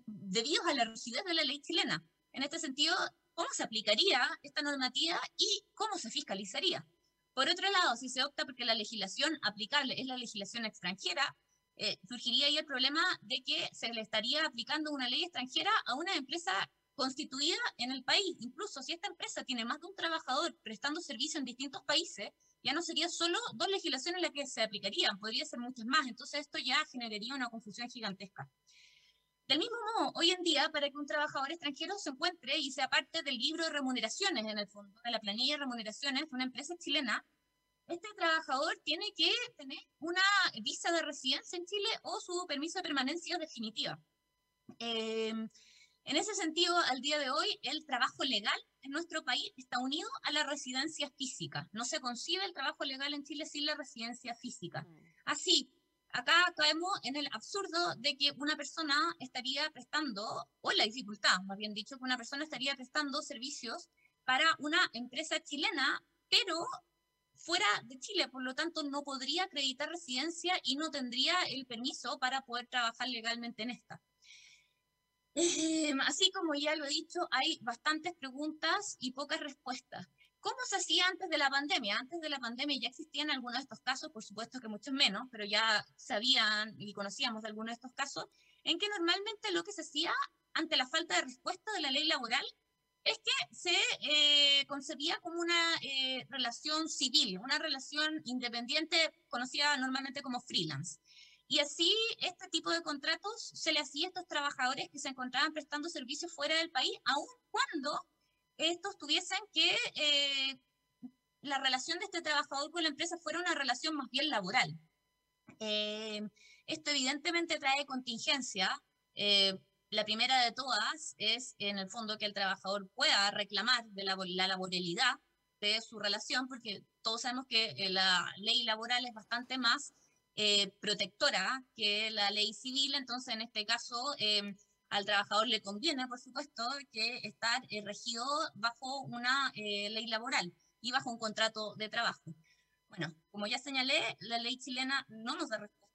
debidos a la rigidez de la ley chilena. En este sentido, ¿cómo se aplicaría esta normativa y cómo se fiscalizaría? Por otro lado, si se opta porque la legislación aplicable es la legislación extranjera, eh, surgiría ahí el problema de que se le estaría aplicando una ley extranjera a una empresa constituida en el país. Incluso si esta empresa tiene más de un trabajador prestando servicio en distintos países, ya no sería solo dos legislaciones las que se aplicarían, podría ser muchas más. Entonces esto ya generaría una confusión gigantesca. Del mismo modo, hoy en día, para que un trabajador extranjero se encuentre y sea parte del libro de remuneraciones, en el fondo, de la planilla de remuneraciones de una empresa chilena, este trabajador tiene que tener una visa de residencia en Chile o su permiso de permanencia definitiva. Eh, en ese sentido, al día de hoy, el trabajo legal en nuestro país está unido a la residencia física. No se concibe el trabajo legal en Chile sin la residencia física. Mm. Así, acá caemos en el absurdo de que una persona estaría prestando, o la dificultad, más bien dicho, que una persona estaría prestando servicios para una empresa chilena, pero fuera de Chile, por lo tanto no podría acreditar residencia y no tendría el permiso para poder trabajar legalmente en esta. Em, así como ya lo he dicho, hay bastantes preguntas y pocas respuestas. ¿Cómo se hacía antes de la pandemia? Antes de la pandemia ya existían algunos de estos casos, por supuesto que muchos menos, pero ya sabían y conocíamos algunos de estos casos, en que normalmente lo que se hacía ante la falta de respuesta de la ley laboral es que se eh, concebía como una eh, relación civil, una relación independiente conocida normalmente como freelance. Y así este tipo de contratos se le hacía a estos trabajadores que se encontraban prestando servicios fuera del país, aun cuando estos tuviesen que eh, la relación de este trabajador con la empresa fuera una relación más bien laboral. esto evidentemente trae contingencia. La primera de todas es, en el fondo, que el trabajador pueda reclamar de la, laboralidad de su relación, porque todos sabemos que eh, la ley laboral es bastante más eh, protectora que la ley civil, entonces en este caso eh, al trabajador le conviene, por supuesto, que estar regido bajo una ley laboral y bajo un contrato de trabajo. Bueno, como ya señalé, la ley chilena no nos da respuesta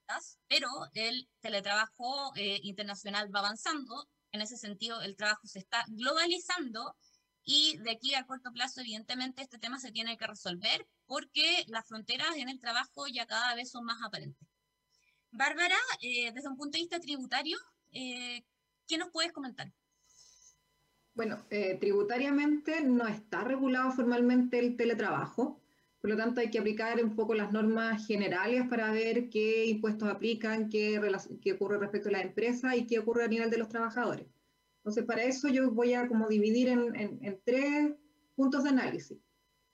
pero el teletrabajo eh, internacional va avanzando. En ese sentido, el trabajo se está globalizando y de aquí a corto plazo, evidentemente, este tema se tiene que resolver porque las fronteras en el trabajo ya cada vez son más aparentes. Bárbara, eh, desde un punto de vista tributario, eh, ¿qué nos puedes comentar? Bueno, tributariamente no está regulado formalmente el teletrabajo. Por lo tanto, hay que aplicar un poco las normas generales para ver qué impuestos aplican, qué, qué ocurre respecto a la empresa y qué ocurre a nivel de los trabajadores. Entonces, para eso yo voy a como dividir en, en tres puntos de análisis.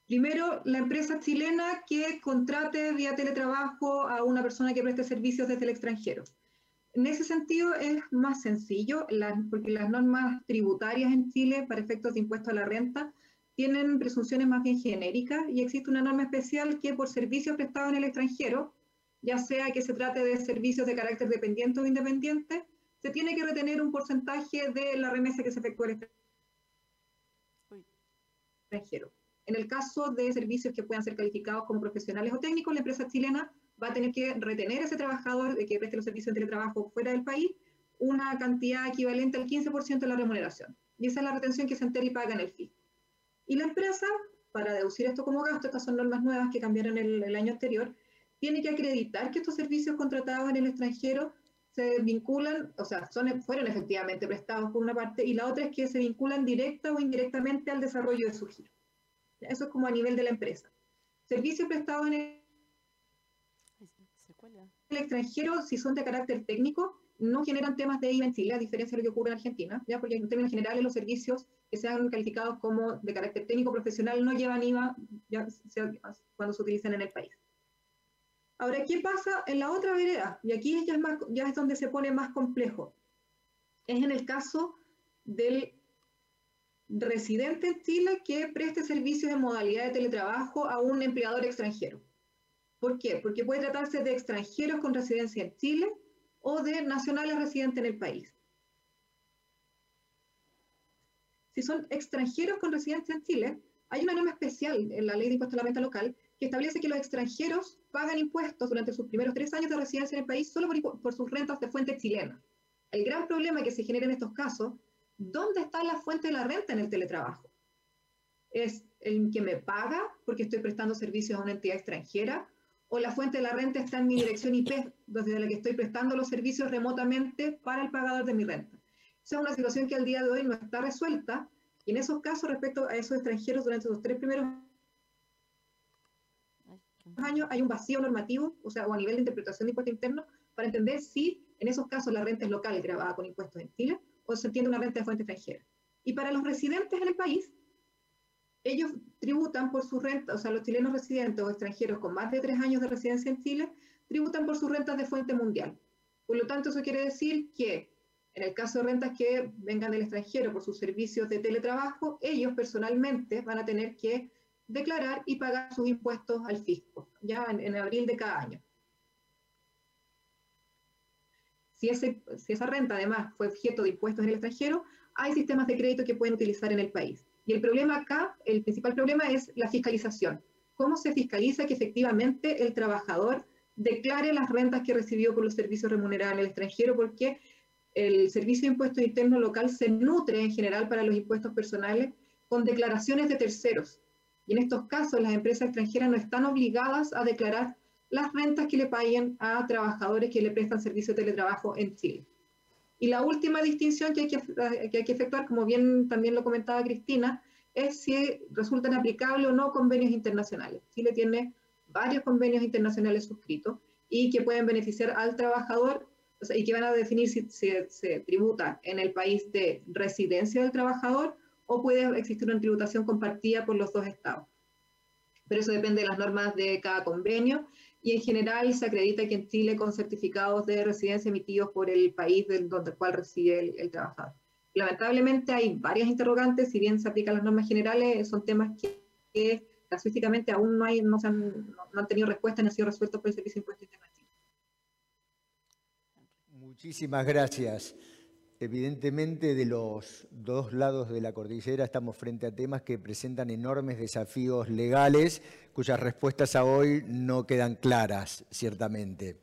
Primero, la empresa chilena que contrate vía teletrabajo a una persona que preste servicios desde el extranjero. En ese sentido es más sencillo, porque las normas tributarias en Chile para efectos de impuesto a la renta tienen presunciones más bien genéricas y existe una norma especial que por servicios prestados en el extranjero, ya sea que se trate de servicios de carácter dependiente o independiente, se tiene que retener un porcentaje de la remesa que se efectúa en el extranjero. En el caso de servicios que puedan ser calificados como profesionales o técnicos, la empresa chilena va a tener que retener a ese trabajador que preste los servicios de teletrabajo fuera del país una cantidad equivalente al 15% de la remuneración. Y esa es la retención que se entera y paga en el fisco. Y la empresa, para deducir esto como gasto, estas son normas nuevas que cambiaron el, año anterior, tiene que acreditar que estos servicios contratados en el extranjero se vinculan, o sea, son, fueron efectivamente prestados por una parte, y la otra es que se vinculan directa o indirectamente al desarrollo de su giro. Eso es como a nivel de la empresa. Servicios prestados en el, el extranjero, si son de carácter técnico, no generan temas de IVA en Chile, a diferencia de lo que ocurre en Argentina, ¿ya? porque en términos generales los servicios que sean calificados como de carácter técnico profesional no llevan IVA ya cuando se utilizan en el país. Ahora, ¿qué pasa en la otra vereda? Y aquí ya es, más, ya es donde se pone más complejo. Es en el caso del residente en Chile que preste servicios en modalidad de teletrabajo a un empleador extranjero. ¿Por qué? Porque puede tratarse de extranjeros con residencia en Chile o de nacionales residentes en el país. Si son extranjeros con residencia en Chile, hay una norma especial en la ley de impuestos a la renta local que establece que los extranjeros pagan impuestos durante sus primeros tres años de residencia en el país solo por, sus rentas de fuente chilena. El gran problema que se genera en estos casos, ¿dónde está la fuente de la renta en el teletrabajo? ¿Es el que me paga porque estoy prestando servicios a una entidad extranjera? O la fuente de la renta está en mi dirección IP, desde la que estoy prestando los servicios remotamente para el pagador de mi renta. Esa es una situación que al día de hoy no está resuelta, y en esos casos, respecto a esos extranjeros, durante los tres primeros años hay un vacío normativo, o sea, o a nivel de interpretación de impuesto interno, para entender si en esos casos la renta es local grabada con impuestos en Chile, o se entiende una renta de fuente extranjera. Y para los residentes en el país, ellos tributan por su renta, o sea, los chilenos residentes o extranjeros con más de tres años de residencia en Chile, tributan por sus rentas de fuente mundial. Por lo tanto, eso quiere decir que en el caso de rentas que vengan del extranjero por sus servicios de teletrabajo, ellos personalmente van a tener que declarar y pagar sus impuestos al fisco, ya en, abril de cada año. Si esa renta además fue objeto de impuestos en el extranjero, hay sistemas de crédito que pueden utilizar en el país. Y el problema acá, el principal problema es la fiscalización. ¿Cómo se fiscaliza que efectivamente el trabajador declare las rentas que recibió por los servicios remunerados en el extranjero? Porque el Servicio de Impuestos Internos local se nutre en general para los impuestos personales con declaraciones de terceros. Y en estos casos las empresas extranjeras no están obligadas a declarar las rentas que le paguen a trabajadores que le prestan servicio de teletrabajo en Chile. Y la última distinción que hay que, que hay que efectuar, como bien también lo comentaba Cristina, es si resultan aplicables o no convenios internacionales. Chile tiene varios convenios internacionales suscritos y que pueden beneficiar al trabajador y que van a definir si se tributa en el país de residencia del trabajador o puede existir una tributación compartida por los dos estados. Pero eso depende de las normas de cada convenio y en general se acredita que en Chile con certificados de residencia emitidos por el país donde cual reside el, trabajador. Lamentablemente hay varias interrogantes, si bien se aplican las normas generales, son temas que, que aún no, hay, no, han, no, han, tenido respuesta, no han sido resueltos por el Servicio de Impuestos Internacional. Muchísimas gracias. Evidentemente, de los dos lados de la cordillera estamos frente a temas que presentan enormes desafíos legales, cuyas respuestas a hoy no quedan claras, ciertamente.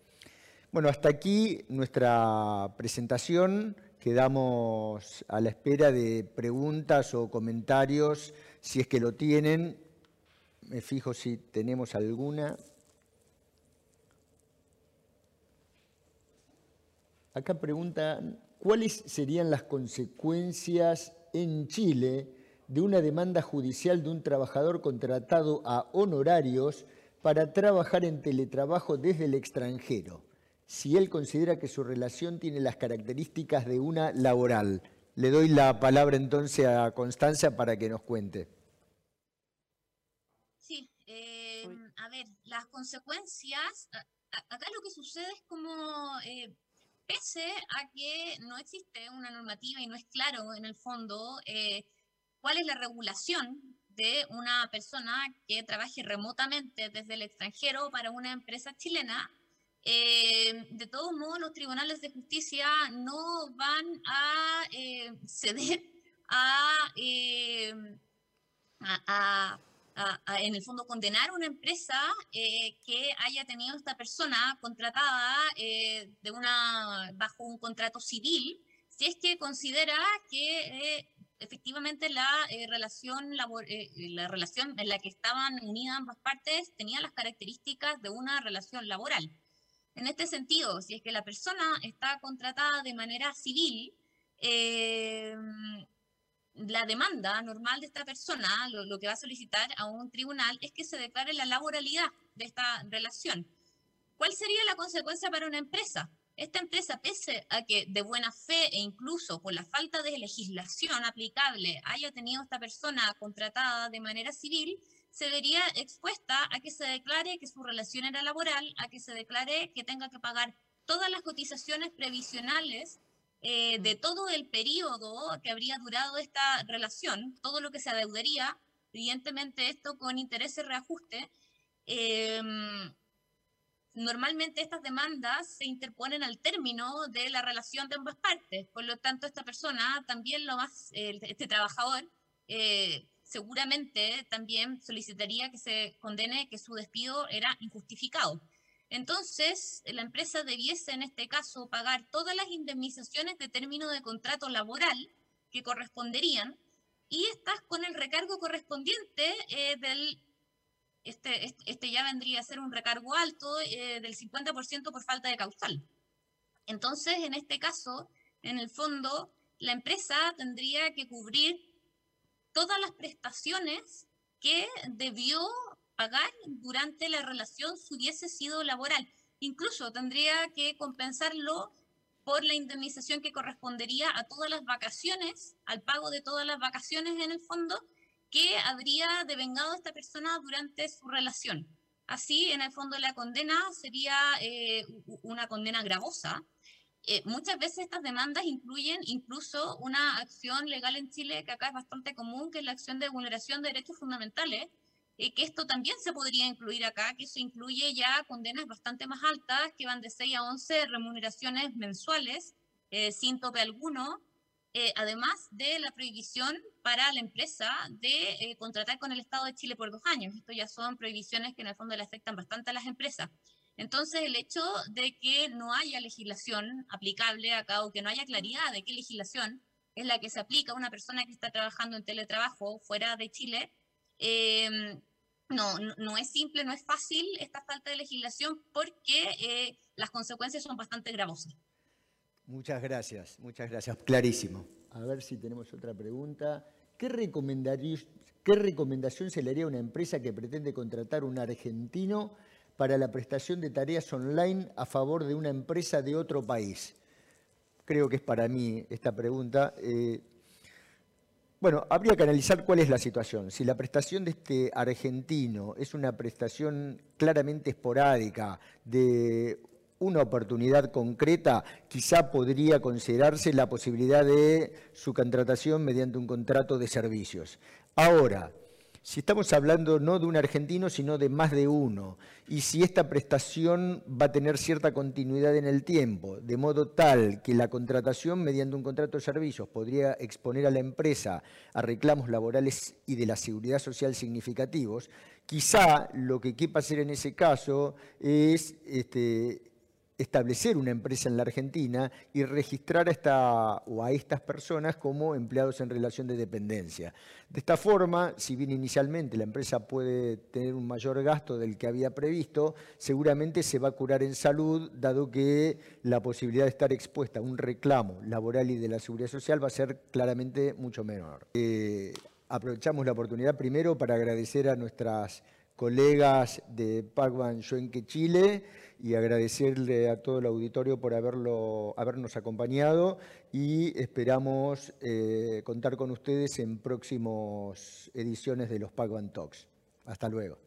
Bueno, hasta aquí nuestra presentación. Quedamos a la espera de preguntas o comentarios, si es que lo tienen. Me fijo si tenemos alguna. Acá preguntan ¿Cuáles serían las consecuencias en Chile de una demanda judicial de un trabajador contratado a honorarios para trabajar en teletrabajo desde el extranjero, si él considera que su relación tiene las características de una laboral? Le doy la palabra entonces a Constanza para que nos cuente. Sí, eh, a ver, las consecuencias, acá lo que sucede es como eh, pese a que no existe una normativa y no es claro en el fondo eh, cuál es la regulación de una persona que trabaje remotamente desde el extranjero para una empresa chilena, eh, de todos modos los tribunales de justicia no van a eh, ceder a, a en el fondo condenar a una empresa eh, que haya tenido esta persona contratada eh, de una, bajo un contrato civil, si es que considera que eh, efectivamente la relación la relación en la que estaban unidas ambas partes tenía las características de una relación laboral. En este sentido, si es que la persona está contratada de manera civil, la demanda normal de esta persona, lo, que va a solicitar a un tribunal, es que se declare la laboralidad de esta relación. ¿Cuál sería la consecuencia para una empresa? Esta empresa, pese a que de buena fe e incluso por la falta de legislación aplicable haya tenido esta persona contratada de manera civil, se vería expuesta a que se declare que su relación era laboral, a que se declare que tenga que pagar todas las cotizaciones previsionales eh, de todo el periodo que habría durado esta relación, todo lo que se adeudaría, evidentemente esto con interés de reajuste, em, normalmente estas demandas se interponen al término de la relación de ambas partes. Por lo tanto, esta persona también lo más, este trabajador, eh, seguramente también solicitaría que se condene que su despido era injustificado. Entonces, la empresa debiese en este caso pagar todas las indemnizaciones de término de contrato laboral que corresponderían y estas con el recargo correspondiente eh, del, este, este, este, ya vendría a ser un recargo alto eh, del 50% por falta de causal. Entonces, en este caso, en el fondo, la empresa tendría que cubrir todas las prestaciones que debió pagar durante la relación si hubiese sido laboral. Incluso tendría que compensarlo por la indemnización que correspondería a todas las vacaciones, al pago de todas las vacaciones en el fondo que habría devengado esta persona durante su relación. Así, en el fondo, la condena sería eh, una condena gravosa. Eh, muchas veces estas demandas incluyen incluso una acción legal en Chile que acá es bastante común, que es la acción de vulneración de derechos fundamentales, eh, que esto también se podría incluir acá, que eso incluye ya condenas bastante más altas, que van de 6 a 11 remuneraciones mensuales, eh, sin tope alguno, eh, además de la prohibición para la empresa de contratar con el Estado de Chile por dos años. Esto ya son prohibiciones que en el fondo le afectan bastante a las empresas. Entonces, el hecho de que no haya legislación aplicable acá o que no haya claridad de qué legislación es la que se aplica a una persona que está trabajando en teletrabajo fuera de Chile, eh, no, no, es simple, no es fácil esta falta de legislación porque eh, las consecuencias son bastante gravosas. Muchas gracias, muchas gracias. Clarísimo. A ver si tenemos otra pregunta. ¿Qué, ¿Qué recomendación se le haría a una empresa que pretende contratar un argentino para la prestación de tareas online a favor de una empresa de otro país? Creo que es para mí esta pregunta. Eh, bueno, habría que analizar cuál es la situación. Si la prestación de este argentino es una prestación claramente esporádica de una oportunidad concreta, quizá podría considerarse la posibilidad de su contratación mediante un contrato de servicios. Ahora, si estamos hablando no de un argentino, sino de más de uno, y si esta prestación va a tener cierta continuidad en el tiempo, de modo tal que la contratación mediante un contrato de servicios podría exponer a la empresa a reclamos laborales y de la seguridad social significativos, quizá lo que quepa hacer en ese caso es este, establecer una empresa en la Argentina y registrar a, esta, o a estas personas como empleados en relación de dependencia. De esta forma, si bien inicialmente la empresa puede tener un mayor gasto del que había previsto, seguramente se va a curar en salud, dado que la posibilidad de estar expuesta a un reclamo laboral y de la seguridad social va a ser claramente mucho menor. Eh, aprovechamos la oportunidad primero para agradecer a nuestras colegas de Pagban Yuenque Chile y agradecerle a todo el auditorio por haberlo, habernos acompañado y esperamos eh, contar con ustedes en próximas ediciones de los Pagban Talks. Hasta luego.